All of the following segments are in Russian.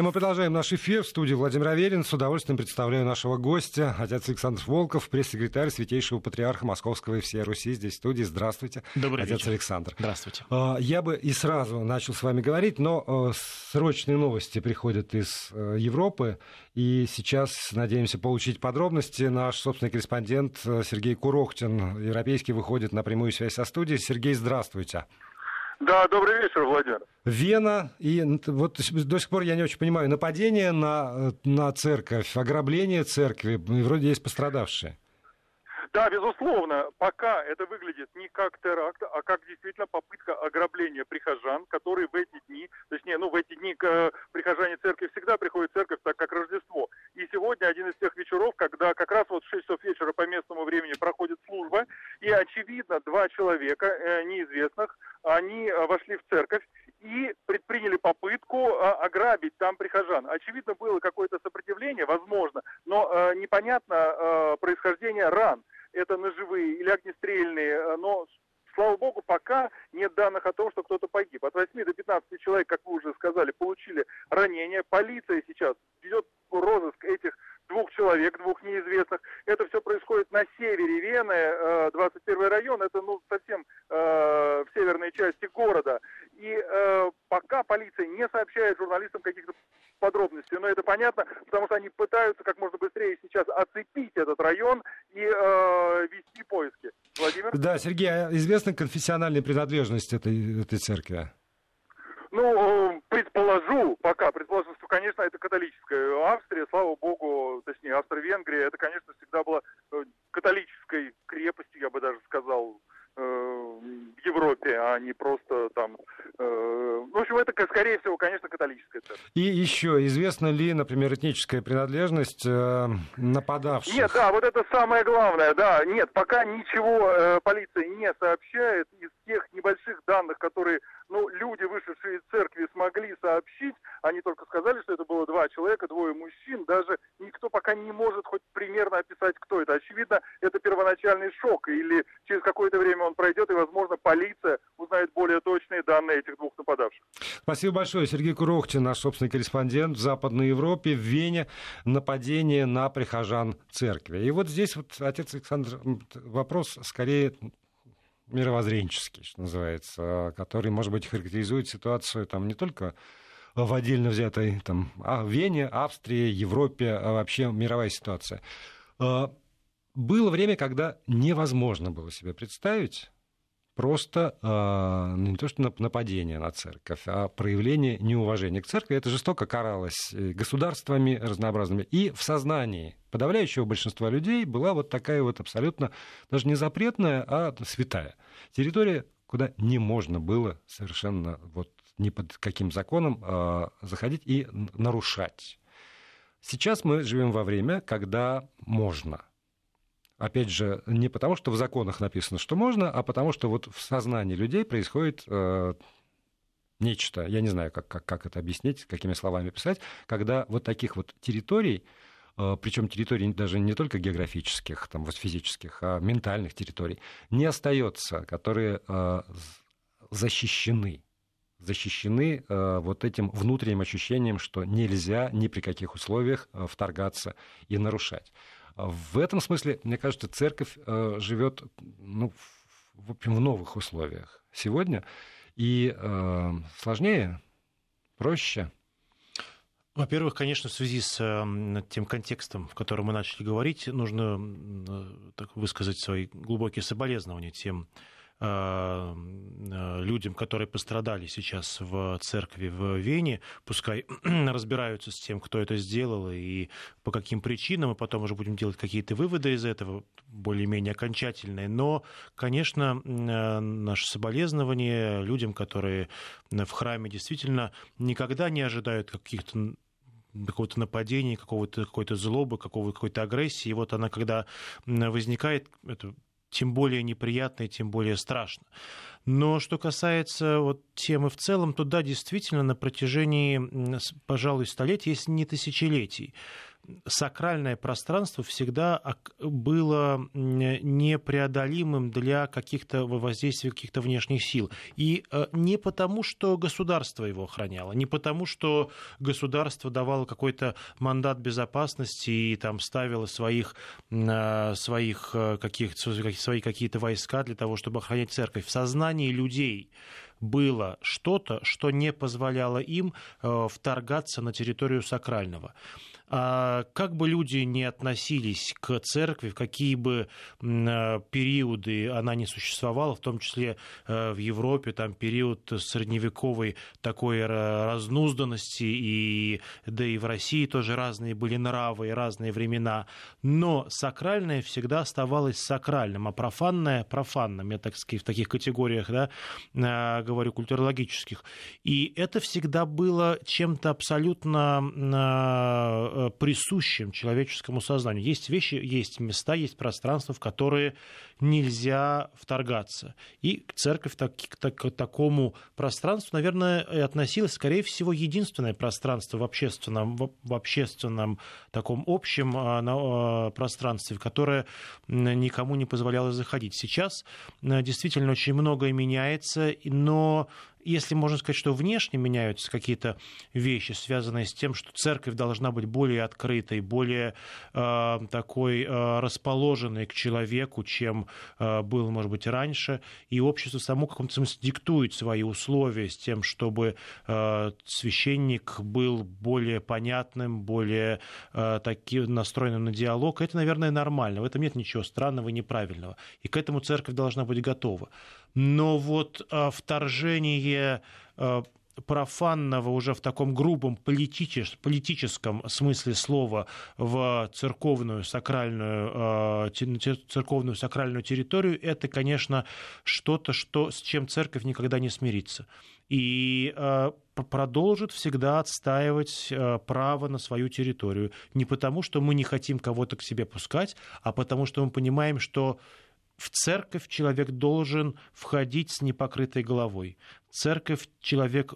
И мы продолжаем наш эфир в студии Владимир Аверин. С удовольствием представляю нашего гостя, отец Александр Волков, пресс-секретарь Святейшего Патриарха Московского и всей Руси. Здесь в студии. Здравствуйте, Добрый отец вечер. Александр. Здравствуйте. А, Я бы и сразу начал с вами говорить, но э, срочные новости приходят из э, Европы, и сейчас надеемся получить подробности. Наш собственный корреспондент э, Сергей Курохтин, европейский, выходит на прямую связь со студией. Сергей, здравствуйте. Да, добрый вечер, Владимир. Вена, и вот до сих пор я не очень понимаю, нападение на, на церковь, ограбление церкви, вроде есть пострадавшие. Да, безусловно, пока это выглядит не как теракт, а как действительно попытка ограбления прихожан, которые в эти дни, точнее, ну, в эти дни э, прихожане церкви всегда приходят в церковь, так как Рождество. И сегодня один из тех вечеров, когда как раз вот в 6 часов вечера по местному времени проходит служба, и, очевидно, два человека э, неизвестных, они э, вошли в церковь и предприняли попытку э, ограбить там прихожан. Очевидно, было какое-то сопротивление, возможно, но э, непонятно происхождение ран это ножевые или огнестрельные, но слава богу, пока нет данных о том, что кто-то погиб. От 8 до 15 человек, как вы уже сказали, получили ранения. Полиция сейчас ведет розыск этих двух человек, двух неизвестных. Это все происходит на севере Вены, 21 район, это ну, совсем э, в северной части города. И э, пока полиция не сообщает журналистам каких-то подробностей, но это понятно, потому что они пытаются как можно быстрее сейчас оцепить этот район и э, вести поиски. Владимир? Да, Сергей, а известна конфессиональная принадлежность этой, этой церкви? Ну, предположу, пока, предположу, что, конечно, это католическая Австрия, слава богу, точнее, Австро-Венгрия, это, конечно, всегда была католической крепостью, я бы даже сказал, в Европе, а не просто там... Э, в общем, это, скорее всего, конечно, католическая церковь. И еще, известна ли, например, этническая принадлежность э, нападавших? Нет, да, вот это самое главное, да. Нет, пока ничего э, полиция не сообщает из тех небольших данных, которые ну, люди, вышедшие из церкви, смогли сообщить, они только сказали, что это было два человека, двое мужчин, даже никто пока не может хоть примерно описать, кто это. Очевидно, это первоначальный шок, или через какое-то время он пройдет, и, возможно, полиция данные этих двух нападавших. Спасибо большое. Сергей Курохтин, наш собственный корреспондент в Западной Европе, в Вене, нападение на прихожан церкви. И вот здесь вот, отец Александр, вопрос скорее мировоззренческий, что называется, который, может быть, характеризует ситуацию там не только в отдельно взятой там, а, Вене, Австрии, Европе, а вообще мировая ситуация. Было время, когда невозможно было себе представить просто э, не то что нападение на церковь, а проявление неуважения к церкви. Это жестоко каралось государствами разнообразными. И в сознании подавляющего большинства людей была вот такая вот абсолютно, даже не запретная, а святая территория, куда не можно было совершенно вот ни под каким законом э, заходить и нарушать. Сейчас мы живем во время, когда можно – опять же, не потому, что в законах написано, что можно, а потому, что вот в сознании людей происходит э, нечто, я не знаю, как, как, как это объяснить, какими словами писать, когда вот таких вот территорий, э, причем территорий даже не только географических, там, вот физических, а ментальных территорий, не остается, которые э, защищены защищены э, вот этим внутренним ощущением, что нельзя ни при каких условиях э, вторгаться и нарушать. В этом смысле, мне кажется, церковь э, живет ну, в, общем, в новых условиях сегодня. И э, сложнее, проще. Во-первых, конечно, в связи с тем контекстом, в котором мы начали говорить, нужно так, высказать свои глубокие соболезнования тем Э, э, людям, которые пострадали сейчас в церкви в Вене, пускай разбираются с тем, кто это сделал и по каким причинам, и потом уже будем делать какие-то выводы из этого, более-менее окончательные. Но, конечно, э, наше соболезнование людям, которые в храме действительно никогда не ожидают каких-то какого-то нападения, какого-то, какой-то злобы, какого-то, какой-то агрессии. И вот она, когда возникает, это тем более неприятно и тем более страшно. Но что касается вот темы в целом, то да, действительно, на протяжении, пожалуй, столетий, если не тысячелетий, сакральное пространство всегда было непреодолимым для каких-то воздействий каких-то внешних сил. И э, не потому, что государство его охраняло, не потому, что государство давало какой-то мандат безопасности и там ставило своих, э, своих, э, каких, свои какие-то войска для того, чтобы охранять церковь. В сознании людей было что-то, что не позволяло им вторгаться на территорию сакрального. А как бы люди не относились к церкви, в какие бы э, периоды она не существовала, в том числе э, в Европе, там период средневековой такой разнузданности, и, да и в России тоже разные были нравы и разные времена, но сакральное всегда оставалось сакральным, а профанное – профанным. Я так сказать, в таких категориях да, э, говорю, культурологических. И это всегда было чем-то абсолютно присущим человеческому сознанию. Есть вещи, есть места, есть пространства, в которые нельзя вторгаться. И церковь так, так, к такому пространству, наверное, и относилась, скорее всего, единственное пространство в общественном, в, в общественном таком общем а, на, а, пространстве, в которое никому не позволяло заходить. Сейчас а, действительно очень многое меняется, но если можно сказать, что внешне меняются какие-то вещи, связанные с тем, что церковь должна быть более открытой, более э, такой э, расположенной к человеку, чем было, может быть, раньше, и общество само в каком-то смысле диктует свои условия с тем, чтобы э, священник был более понятным, более э, таки, настроенным на диалог, это, наверное, нормально. В этом нет ничего странного и неправильного. И к этому церковь должна быть готова но вот вторжение профанного уже в таком грубом политичес, политическом смысле слова в церковную сакральную, а, церковную сакральную территорию, это, конечно, что-то, что, с чем церковь никогда не смирится. И продолжит всегда отстаивать право на свою территорию. Не потому, что мы не хотим кого-то к себе пускать, а потому, что мы понимаем, что в церковь человек должен входить с непокрытой головой. Церковь человек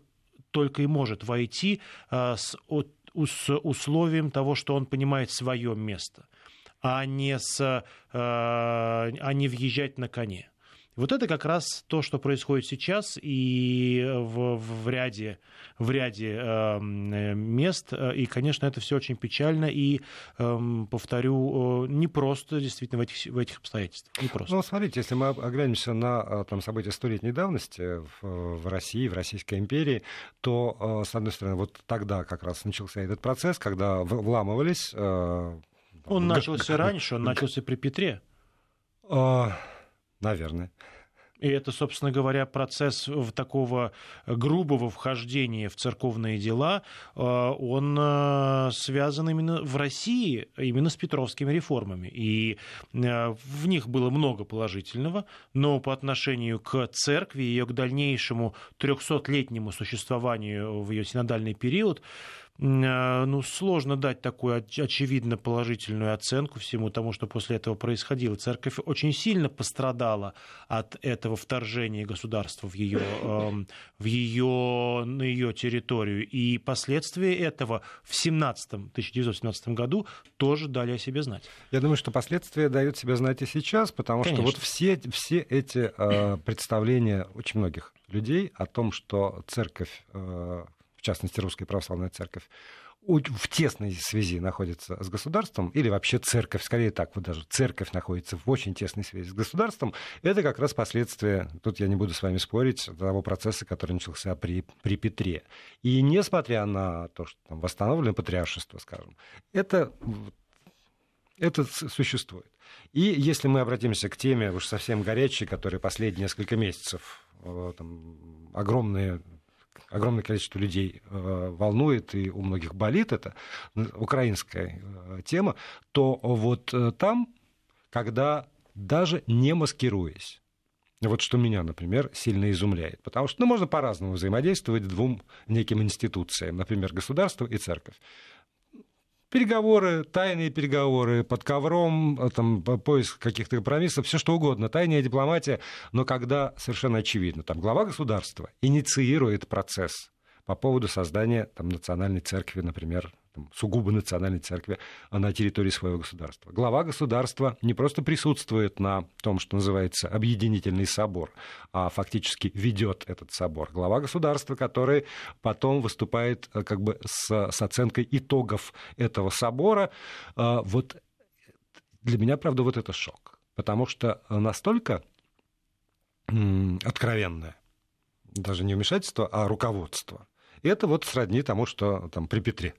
только и может войти а, с, с условием того, что он понимает свое место, а не, с, а, а не въезжать на коне. Вот это как раз то, что происходит сейчас и в, в ряде, в ряде э, мест. И, конечно, это все очень печально и, э, повторю, не просто действительно в этих, в этих обстоятельствах. Не просто. Ну, смотрите, если мы оглянемся на э, там, события столетней давности в, в России, в Российской империи, то, э, с одной стороны, вот тогда как раз начался этот процесс, когда вламывались... Э, он начался раньше, он начался при Петре. Наверное. И это, собственно говоря, процесс такого грубого вхождения в церковные дела, э, он э, связан именно в России, именно с петровскими реформами. И э, в них было много положительного, но по отношению к церкви, ее к дальнейшему 300-летнему существованию в ее синодальный период, ну, сложно дать такую очевидно положительную оценку всему тому, что после этого происходило. Церковь очень сильно пострадала от этого вторжения государства в ее, в ее, на ее территорию. И последствия этого в 17, 1917 году тоже дали о себе знать. Я думаю, что последствия дают себя знать и сейчас, потому Конечно. что вот все, все эти э, представления очень многих людей о том, что церковь э, частности Русская Православная Церковь, в тесной связи находится с государством, или вообще церковь, скорее так, вот даже церковь находится в очень тесной связи с государством, это как раз последствия, тут я не буду с вами спорить, того процесса, который начался при, при Петре. И несмотря на то, что там восстановлено патриаршество, скажем, это, это существует. И если мы обратимся к теме уж совсем горячей, которая последние несколько месяцев э, там, огромные огромное количество людей э, волнует, и у многих болит это, украинская э, тема, то вот э, там, когда даже не маскируясь, вот что меня, например, сильно изумляет. Потому что ну, можно по-разному взаимодействовать двум неким институциям, например, государству и церковь переговоры, тайные переговоры под ковром, э, там, поиск каких-то компромиссов, все что угодно, тайная дипломатия, но когда совершенно очевидно, там глава государства инициирует процесс по поводу создания там, национальной церкви, например, там, сугубо национальной церкви на территории своего государства. Глава государства не просто присутствует на том, что называется объединительный собор, а фактически ведет этот собор. Глава государства, который потом выступает э, как бы с, с оценкой итогов этого собора. Э, вот для меня, правда, вот это шок. Потому что настолько откровенное, даже не вмешательство, а руководство. Это вот сродни тому, что там при Петре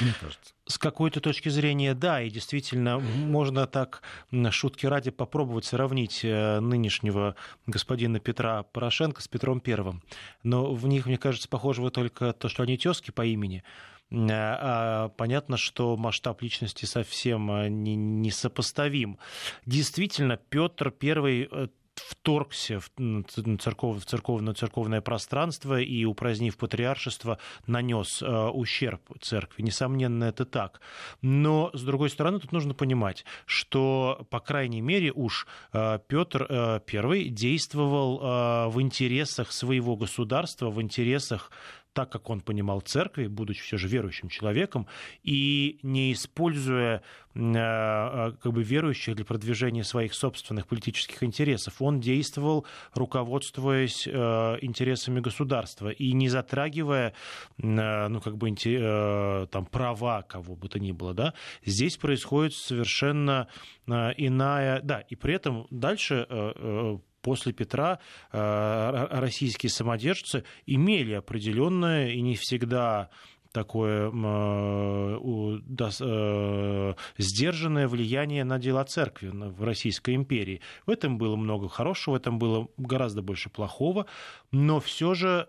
мне кажется. С какой-то точки зрения, да, и действительно можно так, шутки ради, попробовать сравнить э, нынешнего господина Петра Порошенко с Петром Первым. Но в них, мне кажется, похожего только то, что они тезки по имени. Э, а понятно, что масштаб личности совсем э, не, несопоставим. Действительно, Петр Первый вторгся в, церков, церковное, церковное пространство и, упразднив патриаршество, нанес э, ущерб церкви. Несомненно, это так. Но, с другой стороны, тут нужно понимать, что, по крайней мере, уж э, Петр I действовал э, в интересах своего государства, в интересах так, как он понимал церкви, будучи все же верующим человеком, и не используя э, э, как бы верующих для продвижения своих собственных политических интересов. Он действовал, руководствуясь э, интересами государства и не затрагивая ну, как бы, там, права кого бы то ни было. Да? Здесь происходит совершенно иная... Да, и при этом дальше после Петра э, российские самодержцы имели определенное и не всегда такое э, э, сдержанное влияние на дела церкви в Российской империи. В этом было много хорошего, в этом было гораздо больше плохого, но все же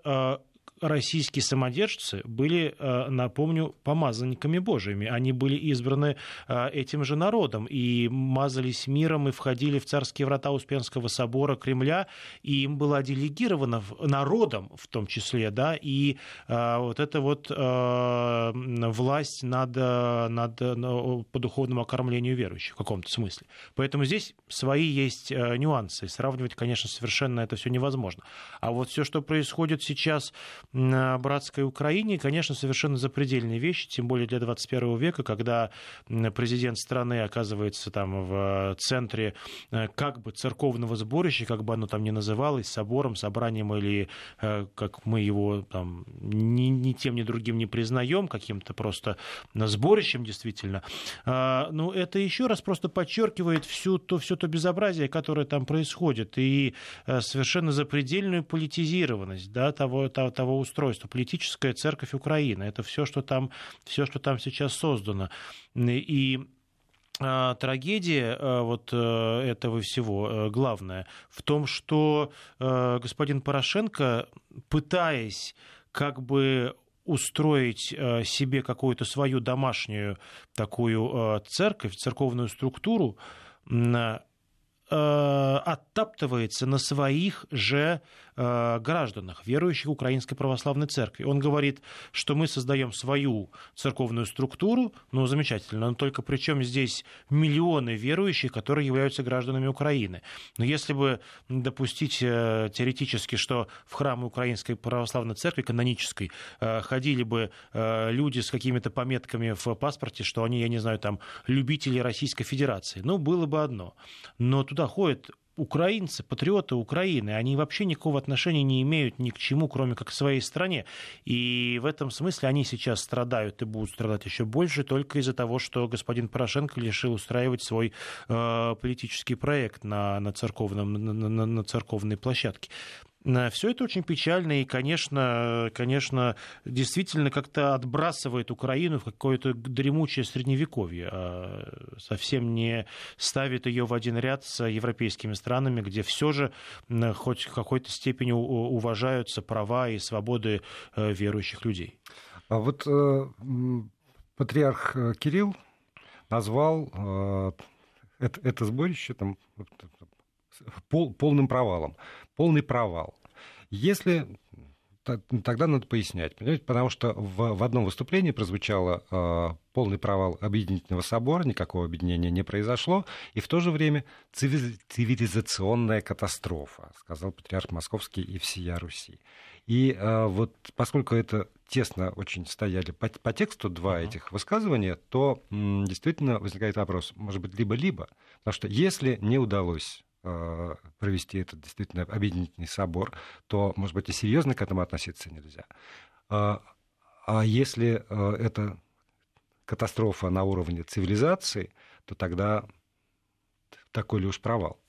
российские самодержцы были, э, напомню, помазанниками Божьими. Они были избраны э, этим же народом и мазались миром и входили в царские врата Успенского собора Кремля, и им было делегировано народом в том числе, да, и э, вот эта вот власть над, над, по духовному окормлению верующих в каком-то смысле. Поэтому здесь свои есть нюансы. Сравнивать, конечно, совершенно это все невозможно. А вот все, что происходит сейчас братской Украине, конечно, совершенно запредельные вещи, тем более для 21 века, когда президент страны оказывается там в центре э, как бы церковного сборища, как бы оно там ни называлось, собором, собранием или э, как мы его там ни, ни тем, ни другим не признаем, каким-то просто сборищем действительно. А, ну, это еще раз просто подчеркивает всю то, все то безобразие, которое там происходит, и э, совершенно запредельную политизированность да, того, того, того устройство, политическая церковь Украины. Это все, что там, все, что там сейчас создано. И а, трагедия а, вот э, этого всего э, главная в том, что э, господин Порошенко, пытаясь как бы устроить себе какую-то свою домашнюю такую церковь, церковную структуру, оттаптывается на своих же гражданах, верующих Украинской Православной Церкви. Он говорит, что мы создаем свою церковную структуру, ну, замечательно, но только причем здесь миллионы верующих, которые являются гражданами Украины. Но если бы допустить э, теоретически, что в храмы Украинской Православной Церкви, канонической, э, ходили бы люди с какими-то пометками в паспорте, что они, я не знаю, там, любители Российской Федерации, ну, было бы одно. Но туда ходят украинцы, патриоты Украины, они вообще никакого отношения не имеют ни к чему, кроме как к своей стране. И в этом смысле они сейчас страдают и будут страдать еще больше только из-за того, что господин Порошенко решил устраивать свой э, политический проект на, на, церковном, на, на, на церковной площадке. Все это очень печально и, конечно, конечно действительно как-то отбрасывает Украину в какое-то дремучее средневековье, а совсем не ставит ее в один ряд с европейскими странами, где все же хоть в какой-то степени уважаются права и свободы э, верующих людей. А вот э, патриарх э, Кирилл назвал э, это, это сборище там, пол, полным провалом полный провал. Если тогда надо пояснять, понимаете? потому что в, в одном выступлении прозвучало э, полный провал объединительного собора, никакого объединения не произошло, и в то же время цивилизационная катастрофа, сказал патриарх Московский и всея Руси. И э, вот поскольку это тесно очень стояли по, по тексту два uh-huh. этих высказывания, то м, действительно возникает вопрос, может быть, либо-либо. Потому что если не удалось провести этот действительно объединительный собор, то, может быть, и серьезно к этому относиться нельзя. А, а если э, это катастрофа на уровне цивилизации, то тогда такой ли уж провал?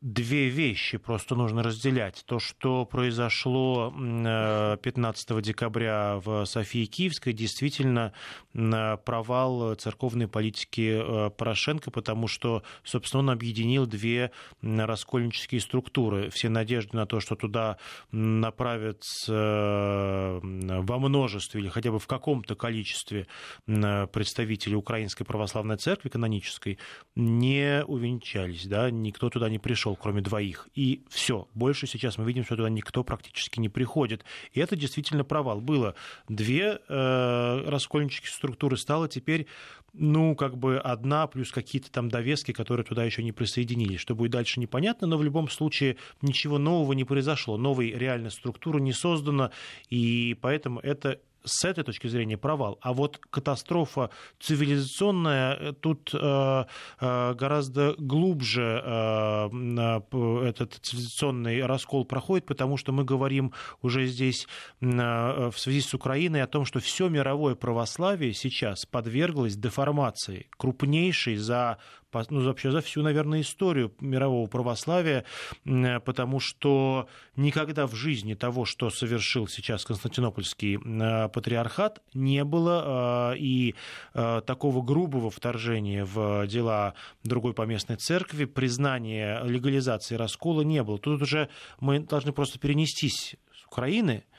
Две вещи просто нужно разделять. То, что произошло 15 э, декабря в Софии Киевской, действительно провал церковной политики э, Порошенко, потому что, собственно, он объединил две раскольнические структуры. Все надежды на то, что туда направят э, во множестве или хотя бы в каком-то количестве представителей Украинской Православной Церкви канонической, не увенчались. Да? Никто туда не пришел пришел, кроме двоих. И все. Больше сейчас мы видим, что туда никто практически не приходит. И это действительно провал. Было две э, раскольнические структуры, стало теперь ну, как бы одна плюс какие-то там довески, которые туда еще не присоединились. Что будет дальше, непонятно, но в любом случае ничего нового не произошло. Новой реальной структуры не создано, и поэтому это с этой точки зрения провал. А вот катастрофа цивилизационная э, тут э, э, гораздо глубже э, этот цивилизационный раскол проходит, потому что мы говорим уже здесь э, в связи с Украиной о том, что все мировое православие сейчас подверглось деформации, крупнейшей за ну, вообще за всю, наверное, историю мирового православия, потому что никогда в жизни того, что совершил сейчас Константинопольский э, патриархат, не было, э, и э, такого грубого вторжения в дела другой поместной церкви, признания легализации раскола не было. Тут уже мы должны просто перенестись с Украины Э,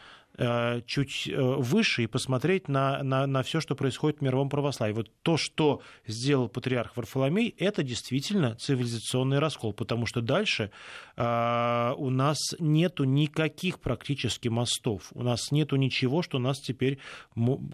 чуть э, выше и посмотреть на, на, на все, что происходит в мировом православии. Вот то, что сделал патриарх Варфоломей, это действительно цивилизационный раскол, потому что дальше э, у нас нету никаких практически мостов, у нас нету ничего, что нас теперь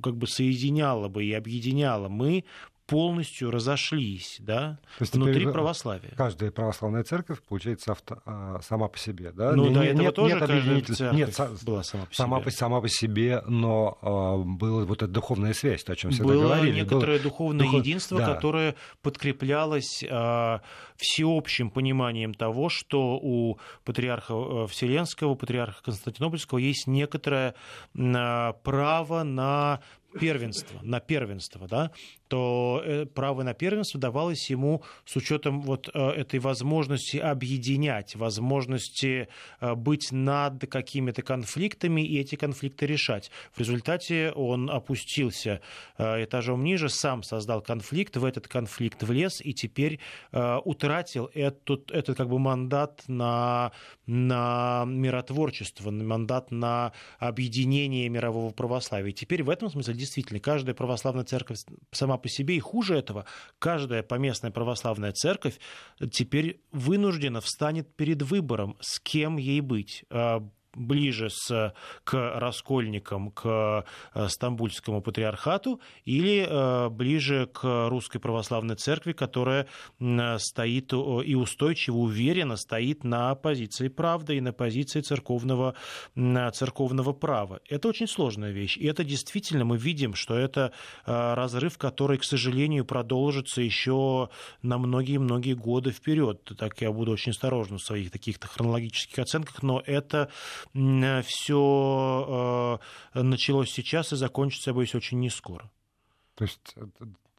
как бы соединяло бы и объединяло. Мы полностью разошлись да, То есть внутри православия. Каждая православная церковь, получается, авто, а, сама по себе. Да? Ну, не, до этого нет, тоже нет объединитель... Нет, была сама по себе. Сама по, сама по себе, но а, была вот эта духовная связь, то, о чем всегда было говорили. некоторое было... духовное Духов... единство, да. которое подкреплялось а, всеобщим пониманием того, что у патриарха э, Вселенского, патриарха Константинопольского есть некоторое а, право на первенство, на первенство, да, то э, право на первенство давалось ему с учетом вот э, этой возможности объединять, возможности э, быть над какими-то конфликтами и эти конфликты решать. В результате он опустился этажом ниже, сам создал конфликт, в этот конфликт влез и теперь утратил этот, этот как бы мандат на, на миротворчество, мандат на объединение мирового православия. Теперь в этом смысле действительно каждая православная церковь сама по себе, и хуже этого, каждая поместная православная церковь теперь вынуждена встанет перед выбором, с кем ей быть. А, ближе с, к раскольникам, к э, Стамбульскому патриархату или э, ближе к Русской Православной Церкви, которая стоит и устойчиво, уверенно стоит на позиции правды и на позиции церковного, церковного права. Это очень сложная вещь. И это действительно мы видим, что это э, разрыв, который, к сожалению, продолжится еще на многие-многие годы вперед. Так я буду очень осторожен в своих таких хронологических оценках, но это все э, началось сейчас и закончится, я боюсь, очень не скоро. То есть э,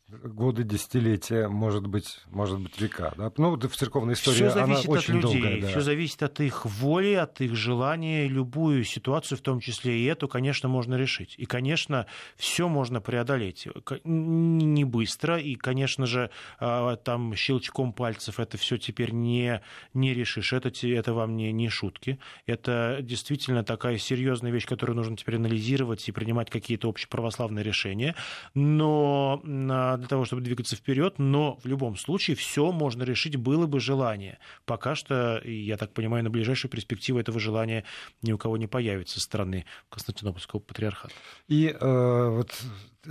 годы, десятилетия, может быть, может быть века. Да? Ну, в церковной истории все она очень от людей, долгая. Да. Все зависит от их воли, от их желания. Любую ситуацию, в том числе и эту, конечно, можно решить. И, конечно, все можно преодолеть. Не быстро. И, конечно же, а, там щелчком пальцев это все теперь не, не решишь. Это, это вам не, не шутки. Это действительно такая серьезная вещь, которую нужно теперь анализировать и принимать какие-то общеправославные решения. Но а, для того, чтобы двигаться вперед, но в любом случае все можно решить, было бы желание. Пока что, я так понимаю, на ближайшую перспективу этого желания ни у кого не появится со стороны Константинопольского патриархата. И э, вот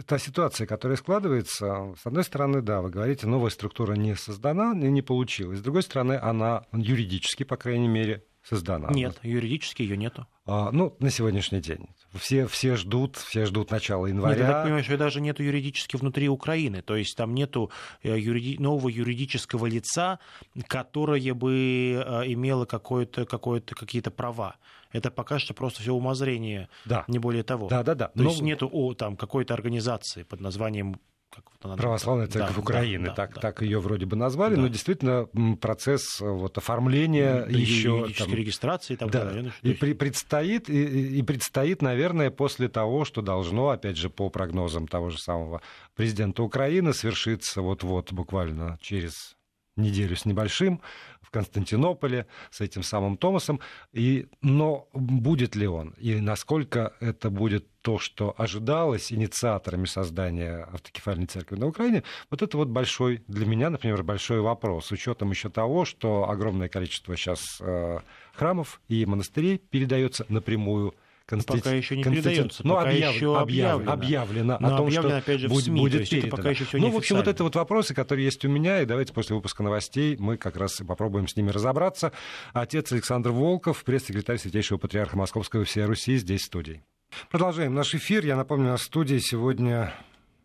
та ситуация, которая складывается, с одной стороны, да, вы говорите, новая структура не создана, не получилась. С другой стороны, она юридически, по крайней мере, создана? Нет, юридически ее нету. А, ну, на сегодняшний день. Все, все ждут, все ждут начала января. Нет, я так понимаю, что даже нету юридически внутри Украины. То есть там нету э, юриди... нового юридического лица, которое бы э, имело какое-то, какое-то, какие-то права. Это пока что просто все умозрение, да. не более того. Да, да, да. То Но... есть нету о, там, какой-то организации под названием как вот она Православная церковь да, Украины, да, так, да, так да. ее вроде бы назвали, да. но действительно процесс э, вот, оформления да, еще... Там, регистрации и так да, далее. И при, предстоит, и, и предстоит, наверное, после того, что должно, опять же, по прогнозам того же самого президента Украины, свершиться вот-вот буквально через неделю с небольшим в Константинополе с этим самым Томасом. И, но будет ли он? И насколько это будет то, что ожидалось инициаторами создания автокефальной церкви на Украине, вот это вот большой, для меня, например, большой вопрос, с учетом еще того, что огромное количество сейчас э, храмов и монастырей передается напрямую Конститу... Пока еще не передается, ну, пока объяв... еще объявлено, объявлено Но о том, объявлено, что опять же, в СМИ, будет то есть передано. пока еще все ну, в общем, вот это вот вопросы, которые есть у меня, и давайте после выпуска новостей мы как раз попробуем с ними разобраться. Отец Александр Волков, пресс-секретарь Святейшего Патриарха Московского и всей Руси, здесь в студии. Продолжаем наш эфир. Я напомню, на студии сегодня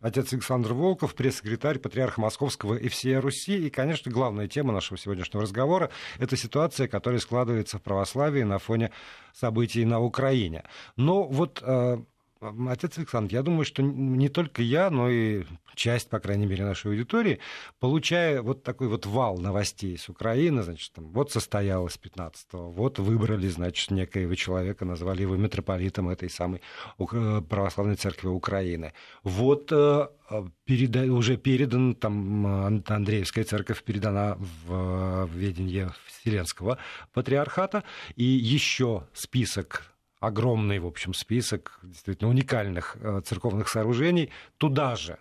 отец Александр Волков, пресс-секретарь Патриарха Московского и всей Руси. И, конечно, главная тема нашего сегодняшнего разговора – это ситуация, которая складывается в православии на фоне событий на Украине. Но вот э, Отец Александр, я думаю, что не только я, но и часть, по крайней мере, нашей аудитории, получая вот такой вот вал новостей с Украины, значит, там, вот состоялось 15-го, вот выбрали, значит, некоего человека, назвали его митрополитом этой самой православной церкви Украины. Вот э, переда... уже передан, там, Андреевская церковь передана в ведение Вселенского патриархата, и еще список огромный, в общем, список действительно уникальных э, церковных сооружений туда же.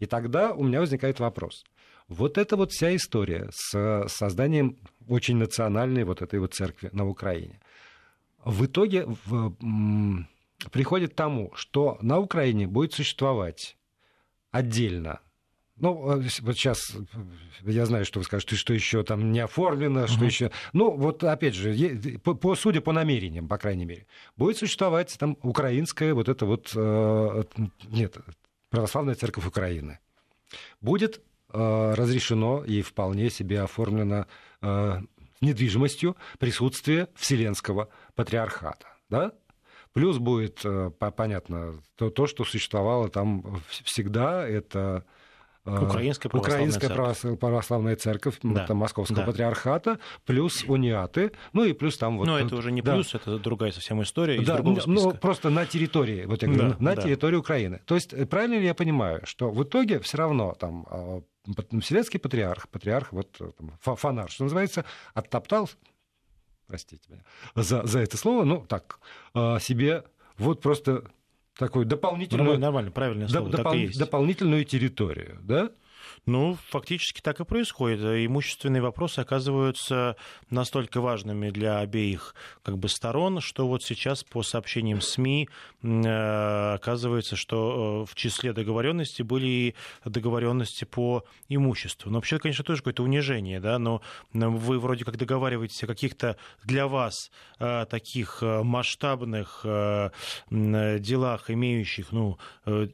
И тогда у меня возникает вопрос. Вот эта вот вся история с созданием очень национальной вот этой вот церкви на Украине в итоге в, приходит к тому, что на Украине будет существовать отдельно ну, э, вот сейчас э, я знаю, что вы скажете, что еще там не оформлено, что uh-huh. еще. Ну, вот опять же, по, по, судя по намерениям, по крайней мере, будет существовать там украинская вот это вот э, нет, православная церковь Украины. Будет э, разрешено и вполне себе оформлено э, недвижимостью присутствие Вселенского патриархата. Да? Плюс будет, э, понятно, то, то, что существовало там всегда, это Э, Украинская православная Украинская церковь, православная церковь да. там, Московского да. патриархата, плюс униаты, ну и плюс там вот... Но это уже не да. плюс, это другая совсем история да, ну, просто на территории, вот я говорю, да, на да. территории Украины. То есть э, правильно ли я понимаю, что в итоге все равно там э, Вселенский патриарх, патриарх, вот там, фонар, что называется, оттоптал, простите меня за, за это слово, ну так, себе вот просто такую дополнительную... Нормально, нормально правильное слово, допол- дополнительную территорию, да? Ну, фактически так и происходит. Имущественные вопросы оказываются настолько важными для обеих как бы, сторон, что вот сейчас по сообщениям СМИ э, оказывается, что э, в числе договоренностей были и договоренности по имуществу. Но вообще, конечно, тоже какое-то унижение, да, но вы вроде как договариваетесь о каких-то для вас э, таких масштабных делах, имеющих, ну, Э,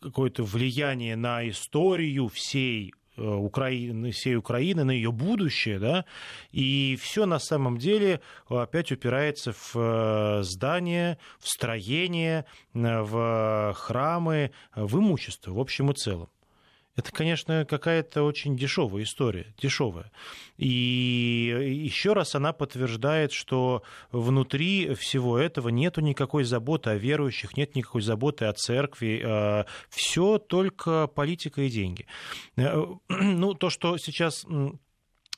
какое-то влияние на историю всей э, Украины, всей Украины, на ее будущее, да, и все на самом деле опять упирается в э, здания, в строение, в храмы, в имущество в общем и целом. Это, конечно, какая-то очень дешевая история, дешевая. И еще раз она подтверждает, что внутри всего этого нет никакой заботы о верующих, нет никакой заботы о церкви. А Все только политика и деньги. Э, ну, то, что сейчас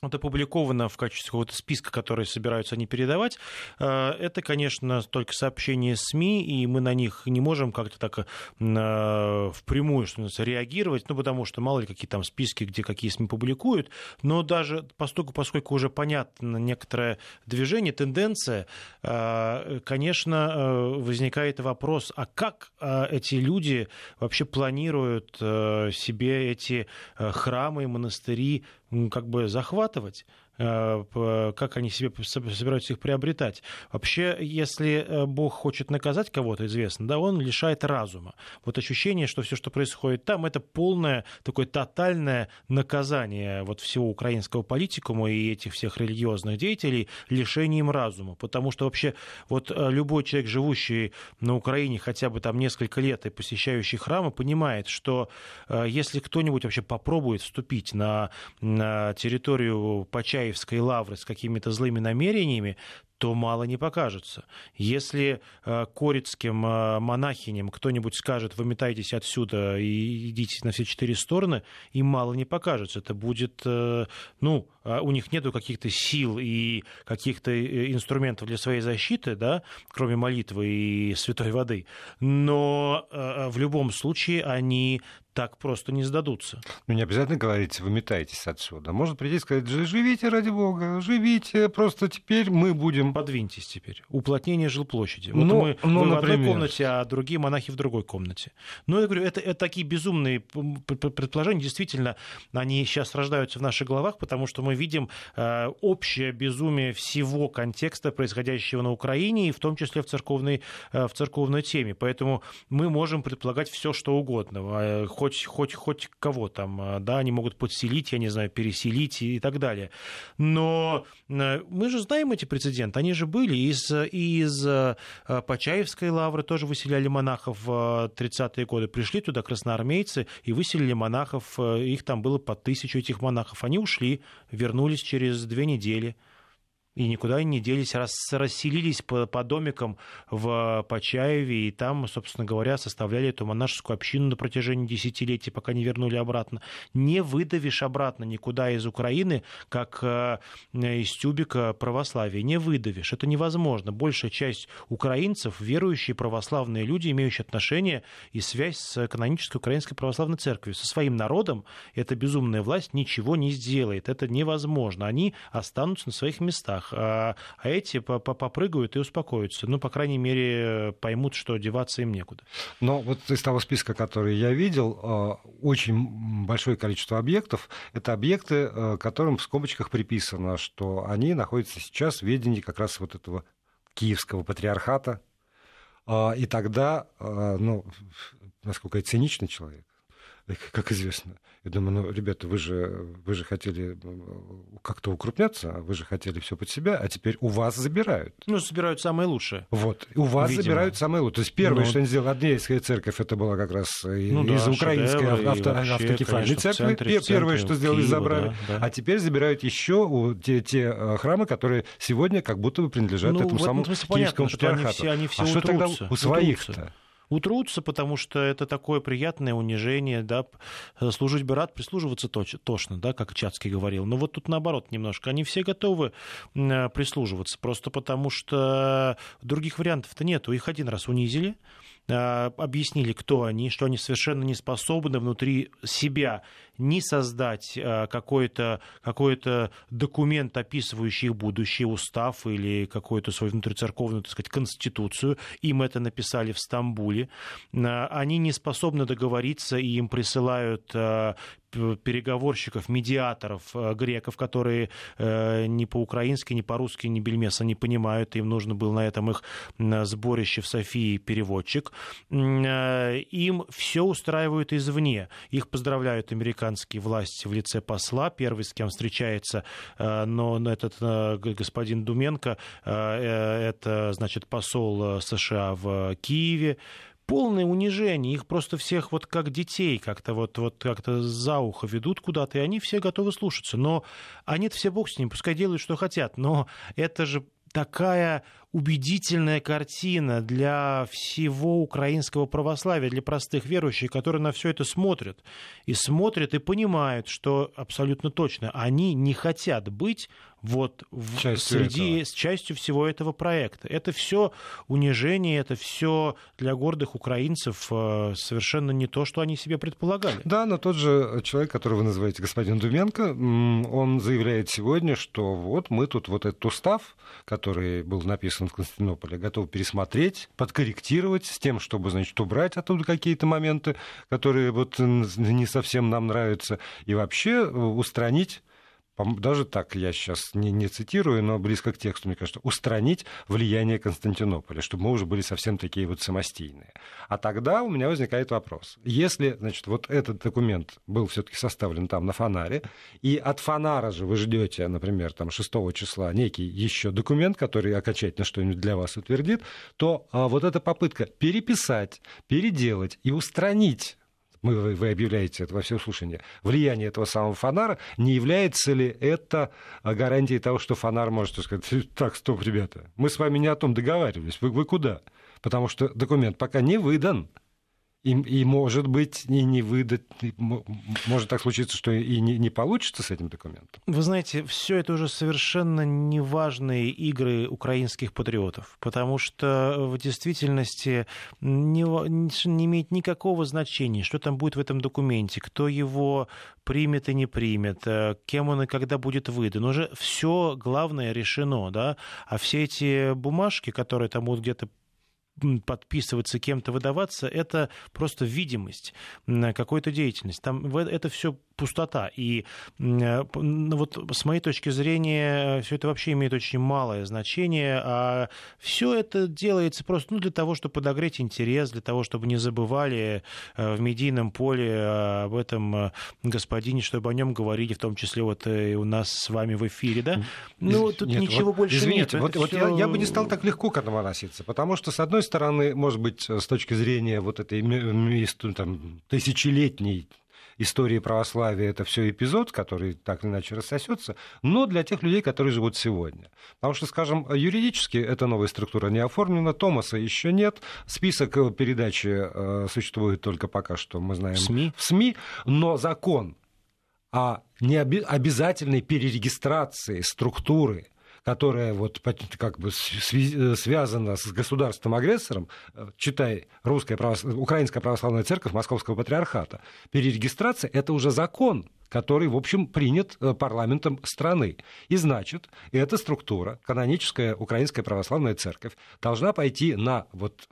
вот опубликовано в качестве какого-то списка, который собираются они передавать, э, это, конечно, только сообщения СМИ, и мы на них не можем как-то так э, впрямую что называется, реагировать, ну, потому что мало ли какие там списки, где какие СМИ публикуют, но даже поскольку, поскольку уже понятно некоторое движение, тенденция, э, конечно, возникает вопрос, а как эти люди вообще планируют себе эти храмы и монастыри как бы захватывать. Как они себе собираются их приобретать. Вообще, если Бог хочет наказать кого-то, известно, да, он лишает разума. Вот ощущение, что все, что происходит там, это полное такое тотальное наказание вот всего украинского политикума и этих всех религиозных деятелей лишением разума. Потому что вообще вот любой человек, живущий на Украине хотя бы там несколько лет и посещающий храмы, понимает, что если кто-нибудь вообще попробует вступить на, на территорию Почаевской лавры с какими-то злыми намерениями, то мало не покажется. Если э, корецким э, монахиням кто-нибудь скажет, выметайтесь отсюда и идите на все четыре стороны, им мало не покажется. Это будет, э, ну, у них нету каких-то сил и каких-то инструментов для своей защиты, да, кроме молитвы и святой воды. Но в любом случае они так просто не сдадутся. Ну, не обязательно говорить, выметайтесь отсюда. Может прийти и сказать, живите ради бога, живите, просто теперь мы будем... Подвиньтесь теперь. Уплотнение жилплощади. Вот ну, мы, ну, мы например... в одной комнате, а другие монахи в другой комнате. Ну, я говорю, это, это такие безумные предположения. Действительно, они сейчас рождаются в наших головах, потому что мы видим э, общее безумие всего контекста, происходящего на Украине, и в том числе в церковной, э, в церковной теме. Поэтому мы можем предполагать все, что угодно э, хоть, хоть, хоть кого там, а, да, они могут подселить, я не знаю, переселить и так далее. Но э, мы же знаем эти прецеденты, они же были из, из э, Почаевской лавры тоже выселяли монахов в 30-е годы. Пришли туда красноармейцы и выселили монахов, э, их там было по тысячу этих монахов. Они ушли, вернулись через две недели и никуда не делись, рас, расселились по, по домикам в Почаеве, и там, собственно говоря, составляли эту монашескую общину на протяжении десятилетий, пока не вернули обратно. Не выдавишь обратно никуда из Украины, как э, из тюбика православия. Не выдавишь. Это невозможно. Большая часть украинцев, верующие православные люди, имеющие отношение и связь с канонической украинской православной церковью. Со своим народом эта безумная власть ничего не сделает. Это невозможно. Они останутся на своих местах а, а эти попрыгают и успокоятся. Ну, по крайней мере, поймут, что деваться им некуда. Но вот из того списка, который я видел, а, очень большое количество объектов — это объекты, а, которым в скобочках приписано, что они находятся сейчас в ведении как раз вот этого киевского патриархата. И тогда, ну, насколько я циничный человек, как известно, я думаю, ну, ребята, вы же, вы же хотели э, как-то укрупняться, вы же хотели все под себя, а теперь у вас забирают. Ну, забирают самое лучшее. Вот, у вас видимо. забирают самое лучшее. То есть первое, ну, что они сделали, Аднеевская церковь, это была как раз ну, из да, украинской авто, вообще, автокефальной церкви. Центре, первое, что сделали, Киева, забрали. Да, да. А теперь забирают еще те, те э, храмы, которые сегодня как будто бы принадлежат ну, этому самому киевскому патриархату. Они все, они все а утрутся, что тогда у своих-то? Утрутся, потому что это такое приятное унижение, да, служить бы рад, прислуживаться тошно, да, как Чацкий говорил. Но вот тут наоборот немножко. Они все готовы прислуживаться, просто потому что других вариантов-то нету. Их один раз унизили, объяснили, кто они, что они совершенно не способны внутри себя не создать а, какой-то какой документ, описывающий их будущее, устав или какую-то свою внутрицерковную, так сказать, конституцию. Им это написали в Стамбуле. А, они не способны договориться, и им присылают переговорщиков, медиаторов э, греков, которые э, ни по-украински, ни по-русски, ни бельмеса не понимают. Им нужно было на этом их сборище в Софии переводчик. Э, им все устраивают извне. Их поздравляют американские власти в лице посла. Первый, с кем встречается, но этот господин Думенко, это, значит, посол США в Киеве полное унижение. Их просто всех вот как детей как-то вот, вот как-то за ухо ведут куда-то, и они все готовы слушаться. Но они-то все бог с ним, пускай делают, что хотят. Но это же такая убедительная картина для всего украинского православия, для простых верующих, которые на все это смотрят. И смотрят и понимают, что абсолютно точно они не хотят быть вот в, среди, этого. с частью всего этого проекта. Это все унижение, это все для гордых украинцев э, совершенно не то, что они себе предполагали. Да, но тот же человек, которого вы называете господин Думенко, он заявляет сегодня, что вот мы тут вот этот устав, который был написан в Константинополе, готовы пересмотреть, подкорректировать с тем, чтобы, значит, убрать оттуда какие-то моменты, которые вот не совсем нам нравятся, и вообще устранить даже так я сейчас не, не цитирую, но близко к тексту, мне кажется, устранить влияние Константинополя, чтобы мы уже были совсем такие вот самостийные. А тогда у меня возникает вопрос. Если, значит, вот этот документ был все-таки составлен там на фонаре, и от фонара же вы ждете, например, там 6 числа некий еще документ, который окончательно что-нибудь для вас утвердит, то а, вот эта попытка переписать, переделать и устранить мы, вы объявляете это во всеуслышание, влияние этого самого фонара, не является ли это гарантией того, что фонар может сказать, так, стоп, ребята, мы с вами не о том договаривались, вы, вы куда? Потому что документ пока не выдан. И, и может быть, и не выдать, может так случиться, что и не, не получится с этим документом. Вы знаете, все это уже совершенно неважные игры украинских патриотов, потому что в действительности не, не имеет никакого значения, что там будет в этом документе, кто его примет и не примет, э, кем он и когда будет выдан. Уже все главное решено, да, а все эти бумажки, которые там будут где-то подписываться, кем-то выдаваться, это просто видимость какой-то деятельности. Там это все пустота. И э, ну, вот с моей точки зрения все это вообще имеет очень малое значение, а все это делается просто ну, для того, чтобы подогреть интерес, для того, чтобы не забывали э, в медийном поле об этом э, господине, чтобы о нем говорили, в том числе вот и у нас с вами в эфире, да? Ну, тут нет, ничего вот, больше извините, нет. Вот, вот я, я бы не стал так легко к этому относиться, потому что, с одной стороны, может быть, с точки зрения вот этой там, тысячелетней истории православия это все эпизод, который так или иначе рассосется, но для тех людей, которые живут сегодня. Потому что, скажем, юридически эта новая структура не оформлена, Томаса еще нет, список передачи э, существует только пока что, мы знаем, СМИ, в СМИ. Но закон о необязательной перерегистрации структуры которая вот как бы э, связана с государством-агрессором, э, читай, русская правос... Украинская православная церковь Московского патриархата, перерегистрация – это уже закон, который, в общем, принят э, парламентом страны. И значит, эта структура, каноническая Украинская православная церковь, должна пойти на вот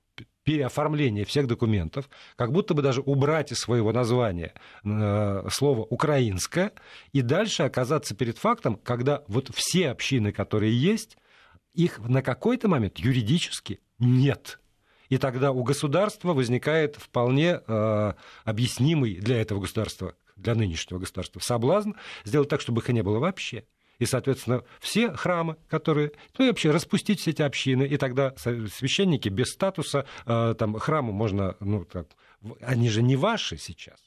переоформление всех документов, как будто бы даже убрать из своего названия э, слово «украинское», и дальше оказаться перед фактом, когда вот все общины, которые есть, их на какой-то момент юридически нет. И тогда у государства возникает вполне э, объяснимый для этого государства, для нынешнего государства, соблазн сделать так, чтобы их не было вообще и, соответственно, все храмы, которые, ну и вообще распустить все эти общины, и тогда священники без статуса э, там, храма можно, ну, так, они же не ваши сейчас.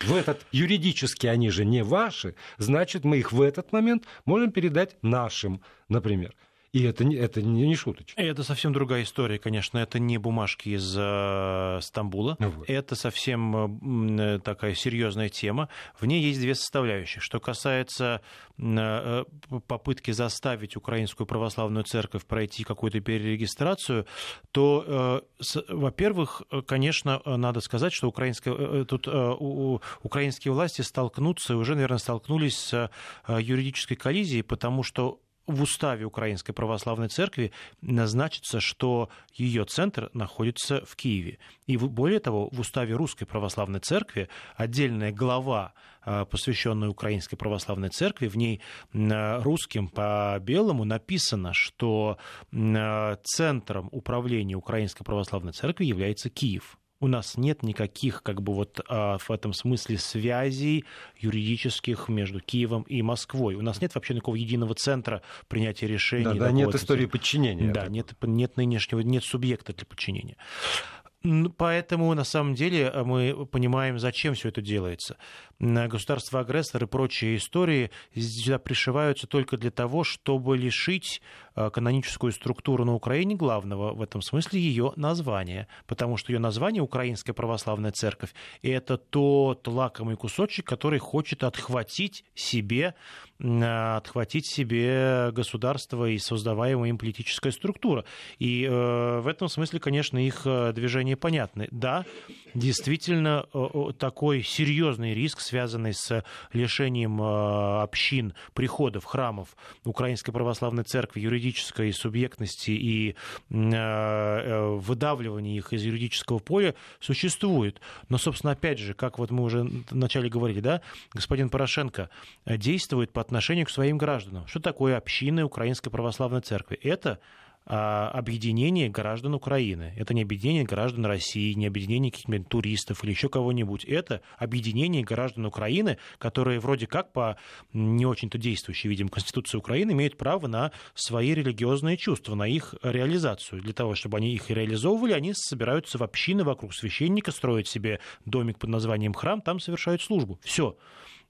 В этот юридически они же не ваши, значит, мы их в этот момент можем передать нашим, например. И это, не, это не, не шуточка. Это совсем другая история, конечно. Это не бумажки из э, Стамбула. Вот. Это совсем э, такая серьезная тема. В ней есть две составляющие. Что касается э, попытки заставить Украинскую православную церковь пройти какую-то перерегистрацию, то, э, с, во-первых, конечно, надо сказать, что украинская, э, тут э, у, украинские власти столкнутся, уже, наверное, столкнулись с э, юридической коллизией, потому что в уставе Украинской Православной Церкви значится, что ее центр находится в Киеве. И более того, в уставе Русской Православной Церкви отдельная глава, а, посвященная Украинской Православной Церкви, в ней русским по белому написано, что центром управления Украинской Православной Церкви является Киев у нас нет никаких, как бы вот а, в этом смысле связей юридических между Киевом и Москвой. У нас нет вообще никакого единого центра принятия решений. Да, да нет истории подчинения. Да, нет, нет нынешнего, нет субъекта для подчинения. Поэтому, на самом деле, мы понимаем, зачем все это делается. Государства-агрессоры и прочие истории сюда пришиваются только для того, чтобы лишить каноническую структуру на Украине главного, в этом смысле, ее названия. Потому что ее название Украинская Православная Церковь – это тот лакомый кусочек, который хочет отхватить себе, отхватить себе государство и создаваемая им политическая структура. И э, в этом смысле, конечно, их э, движения понятны. Да, действительно, такой серьезный риск связанный с лишением э, общин, приходов, храмов Украинской Православной Церкви юридически юридической субъектности и выдавливания их из юридического поля существует. Но, собственно, опять же, как вот мы уже вначале говорили, да, господин Порошенко действует по отношению к своим гражданам. Что такое общины Украинской Православной Церкви? Это объединение граждан Украины. Это не объединение граждан России, не объединение каких-нибудь туристов или еще кого-нибудь. Это объединение граждан Украины, которые вроде как по не очень-то действующей, видимо, Конституции Украины имеют право на свои религиозные чувства, на их реализацию. Для того, чтобы они их реализовывали, они собираются в общины вокруг священника, строят себе домик под названием храм, там совершают службу. Все.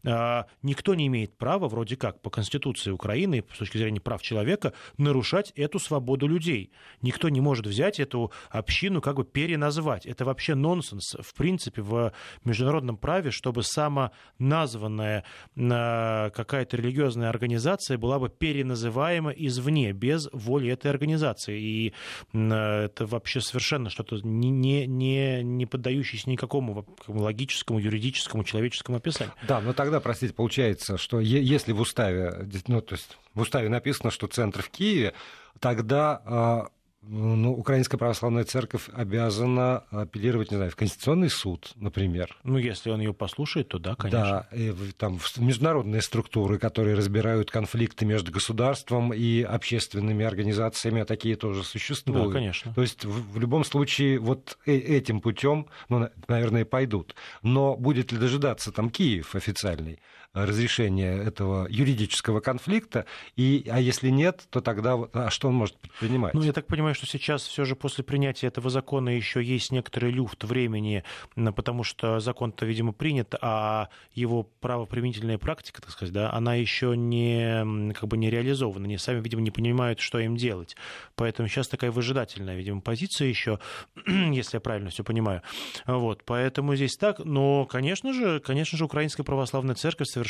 А, никто не имеет права, вроде как, по Конституции Украины, с точки зрения прав человека, нарушать эту свободу людей. Никто не может взять эту общину, как бы переназвать. Это вообще нонсенс, в принципе, в международном праве, чтобы самоназванная а, какая-то религиозная организация была бы переназываема извне, без воли этой организации. И а, это вообще совершенно что-то не, не, не, не поддающееся никакому логическому, юридическому, человеческому описанию. Да, но так тогда, простите, получается, что если в уставе, ну, то есть в уставе написано, что центр в Киеве, тогда а, ну, Украинская православная церковь обязана апеллировать, не знаю, в Конституционный суд, например. Ну, если он ее послушает, то да, конечно. Да, и там международные структуры, которые разбирают конфликты между государством и общественными организациями, а такие тоже существуют. Да, конечно. То есть в, в любом случае вот э, этим путем, ну, наверное, пойдут. Но будет ли дожидаться там Киев официальный? Разрешения этого юридического конфликта, и, а если нет, то тогда а что он может предпринимать? Ну, я так понимаю, что сейчас все же после принятия этого закона еще есть некоторый люфт времени, потому что закон-то, видимо, принят, а его правоприменительная практика, так сказать, да, она еще не, как бы не реализована, они сами, видимо, не понимают, что им делать. Поэтому сейчас такая выжидательная, видимо, позиция еще, если я правильно все понимаю. Вот, поэтому здесь так, но, конечно же, конечно же, Украинская православная церковь совершенно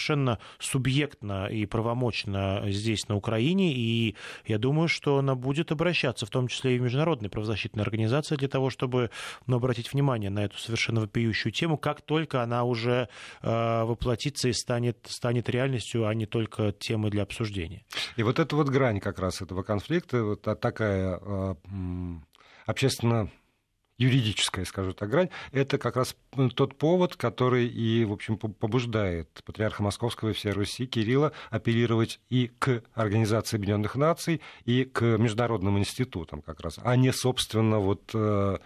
субъектно и правомочно здесь, на Украине, и я думаю, что она будет обращаться, в том числе и в международные правозащитные организации, для того, чтобы ну, обратить внимание на эту совершенно вопиющую тему, как только она уже э, воплотится и станет, станет реальностью, а не только темой для обсуждения. И вот эта вот грань как раз этого конфликта, вот такая э, общественно юридическая, скажу так, грань, это как раз ну, тот повод, который и, в общем, побуждает патриарха Московского и всей Руси Кирилла апеллировать и к Организации Объединенных Наций, и к международным институтам как раз, а не, собственно, вот э,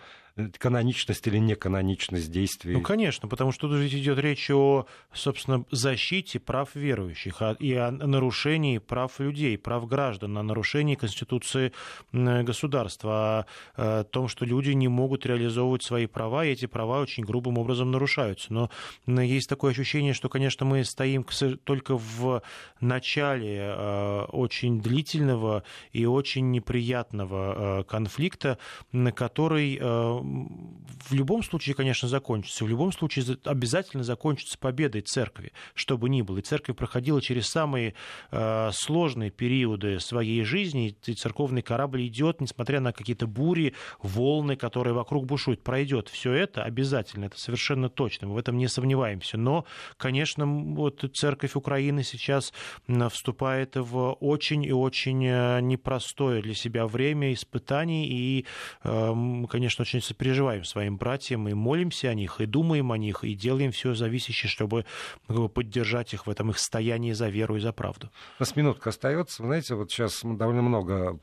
каноничность или неканоничность действий. Ну, конечно, потому что тут ведь идет речь о, собственно, защите прав верующих и о нарушении прав людей, прав граждан, о нарушении Конституции государства, о том, что люди не могут реализовывать свои права, и эти права очень грубым образом нарушаются. Но есть такое ощущение, что, конечно, мы стоим только в начале э, очень длительного и очень неприятного э, конфликта, который э, в любом случае, конечно, закончится. В любом случае обязательно закончится победой церкви, что бы ни было. И церковь проходила через самые э, сложные периоды своей жизни, и церковный корабль идет, несмотря на какие-то бури, волны, которые вокруг бушуют, пройдет. Все это обязательно, это совершенно точно, мы в этом не сомневаемся. Но, конечно, вот церковь Украины сейчас вступает в очень и очень э, непростое для себя время испытаний, и, э, конечно, очень сопереживаем своим братьям и молимся о них, и думаем о них, и делаем все зависящее, чтобы поддержать их в этом их стоянии за веру и за правду. У нас минутка остается. Вы знаете, вот сейчас довольно много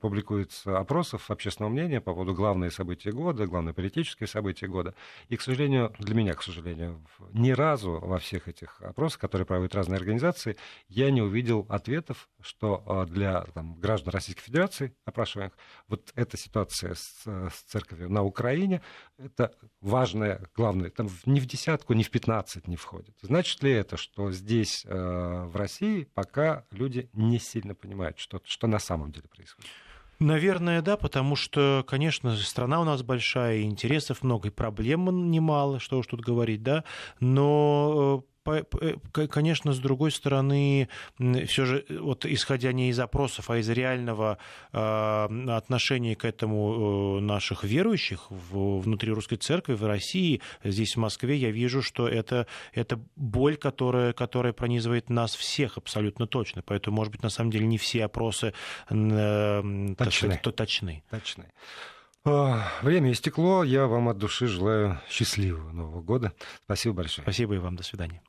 публикуется опросов общественного мнения по поводу главные события года, главные политические события года. И, к сожалению, для меня, к сожалению, ни разу во всех этих опросах, которые проводят разные организации, я не увидел ответов, что а, для там, граждан Российской Федерации, опрашиваемых, вот эта ситуация с, с церковью на Украине, это важное, главное, там ни в десятку, ни в пятнадцать не входит. Значит ли это, что здесь, э, в России, пока люди не сильно понимают, что, что на самом деле происходит? Наверное, да, потому что, конечно, страна у нас большая, интересов много, и проблем немало, что уж тут говорить, да, но э, конечно, с другой стороны, все же, вот исходя не из опросов, а из реального отношения к этому наших верующих внутри русской церкви в России, здесь в Москве, я вижу, что это, это боль, которая, которая пронизывает нас всех абсолютно точно. Поэтому, может быть, на самом деле не все опросы точны. Сказать, точны. точны. Время истекло. Я вам от души желаю счастливого Нового года. Спасибо большое. Спасибо и вам. До свидания.